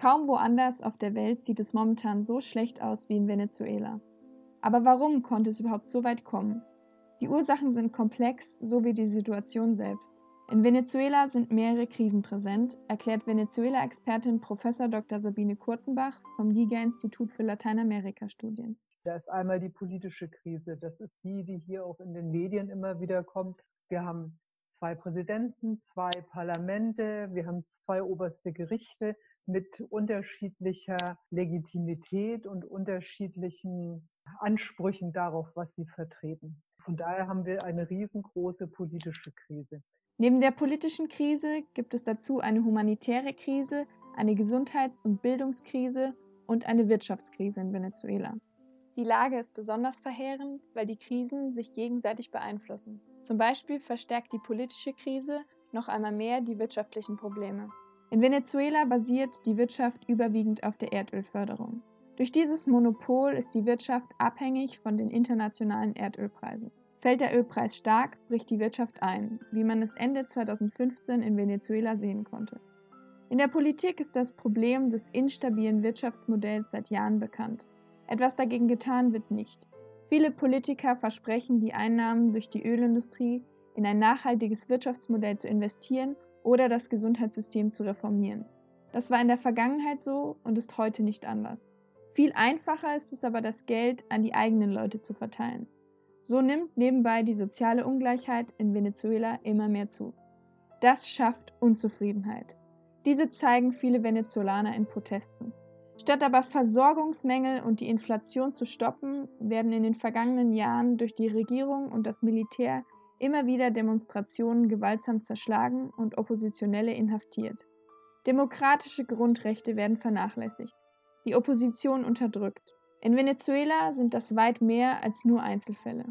Kaum woanders auf der Welt sieht es momentan so schlecht aus wie in Venezuela. Aber warum konnte es überhaupt so weit kommen? Die Ursachen sind komplex, so wie die Situation selbst. In Venezuela sind mehrere Krisen präsent, erklärt Venezuela-Expertin Prof. Dr. Sabine Kurtenbach vom GIGA-Institut für Lateinamerika-Studien. Da ist einmal die politische Krise. Das ist die, die hier auch in den Medien immer wieder kommt. Wir haben zwei Präsidenten, zwei Parlamente, wir haben zwei oberste Gerichte mit unterschiedlicher Legitimität und unterschiedlichen Ansprüchen darauf, was sie vertreten. Von daher haben wir eine riesengroße politische Krise. Neben der politischen Krise gibt es dazu eine humanitäre Krise, eine Gesundheits- und Bildungskrise und eine Wirtschaftskrise in Venezuela. Die Lage ist besonders verheerend, weil die Krisen sich gegenseitig beeinflussen. Zum Beispiel verstärkt die politische Krise noch einmal mehr die wirtschaftlichen Probleme. In Venezuela basiert die Wirtschaft überwiegend auf der Erdölförderung. Durch dieses Monopol ist die Wirtschaft abhängig von den internationalen Erdölpreisen. Fällt der Ölpreis stark, bricht die Wirtschaft ein, wie man es Ende 2015 in Venezuela sehen konnte. In der Politik ist das Problem des instabilen Wirtschaftsmodells seit Jahren bekannt. Etwas dagegen getan wird nicht. Viele Politiker versprechen, die Einnahmen durch die Ölindustrie in ein nachhaltiges Wirtschaftsmodell zu investieren oder das Gesundheitssystem zu reformieren. Das war in der Vergangenheit so und ist heute nicht anders. Viel einfacher ist es aber, das Geld an die eigenen Leute zu verteilen. So nimmt nebenbei die soziale Ungleichheit in Venezuela immer mehr zu. Das schafft Unzufriedenheit. Diese zeigen viele Venezolaner in Protesten. Statt aber Versorgungsmängel und die Inflation zu stoppen, werden in den vergangenen Jahren durch die Regierung und das Militär immer wieder Demonstrationen gewaltsam zerschlagen und Oppositionelle inhaftiert. Demokratische Grundrechte werden vernachlässigt, die Opposition unterdrückt. In Venezuela sind das weit mehr als nur Einzelfälle.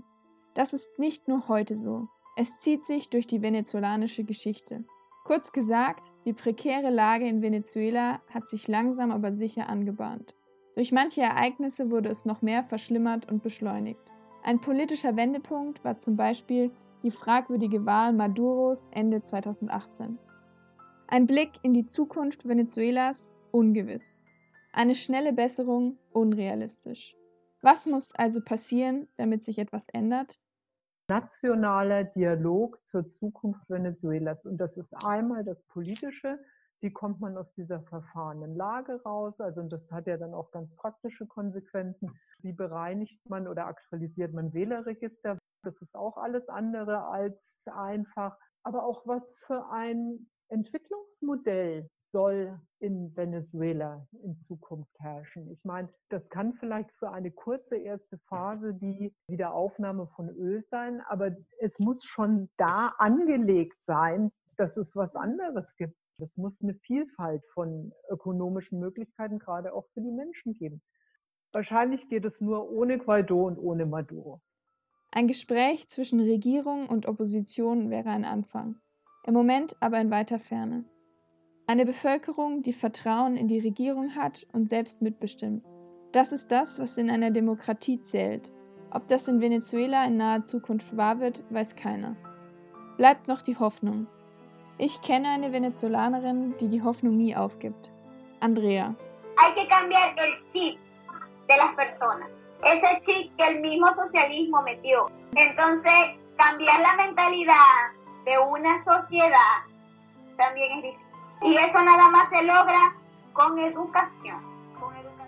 Das ist nicht nur heute so. Es zieht sich durch die venezolanische Geschichte. Kurz gesagt, die prekäre Lage in Venezuela hat sich langsam aber sicher angebahnt. Durch manche Ereignisse wurde es noch mehr verschlimmert und beschleunigt. Ein politischer Wendepunkt war zum Beispiel die fragwürdige Wahl Maduros Ende 2018. Ein Blick in die Zukunft Venezuelas ungewiss. Eine schnelle Besserung unrealistisch. Was muss also passieren, damit sich etwas ändert? Nationaler Dialog zur Zukunft Venezuelas. Und das ist einmal das Politische, wie kommt man aus dieser verfahrenen Lage raus? Also das hat ja dann auch ganz praktische Konsequenzen. Wie bereinigt man oder aktualisiert man Wählerregister? Das ist auch alles andere als einfach. Aber auch was für ein Entwicklungsmodell soll in Venezuela in Zukunft herrschen. Ich meine, das kann vielleicht für eine kurze erste Phase die Wiederaufnahme von Öl sein, aber es muss schon da angelegt sein, dass es was anderes gibt. Es muss eine Vielfalt von ökonomischen Möglichkeiten gerade auch für die Menschen geben. Wahrscheinlich geht es nur ohne Guaido und ohne Maduro. Ein Gespräch zwischen Regierung und Opposition wäre ein Anfang, im Moment aber in weiter Ferne. Eine Bevölkerung, die Vertrauen in die Regierung hat und selbst mitbestimmt. Das ist das, was in einer Demokratie zählt. Ob das in Venezuela in naher Zukunft wahr wird, weiß keiner. Bleibt noch die Hoffnung. Ich kenne eine Venezolanerin, die die Hoffnung nie aufgibt. Andrea. Hay que cambiar el chip de las personas. Ese chip que el mismo socialismo metió. Entonces, cambiar la mentalidad de una sociedad también es difícil. Y eso nada más se logra con educación.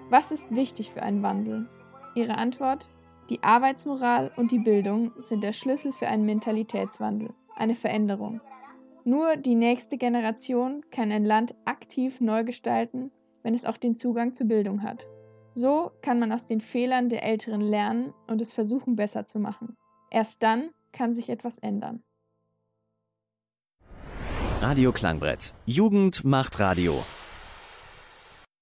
Was ist wichtig für einen Wandel? Ihre Antwort? Die Arbeitsmoral und die Bildung sind der Schlüssel für einen Mentalitätswandel, eine Veränderung. Nur die nächste Generation kann ein Land aktiv neu gestalten, wenn es auch den Zugang zur Bildung hat. So kann man aus den Fehlern der Älteren lernen und es versuchen besser zu machen. Erst dann kann sich etwas ändern. Radio Klangbrett. Jugend macht Radio.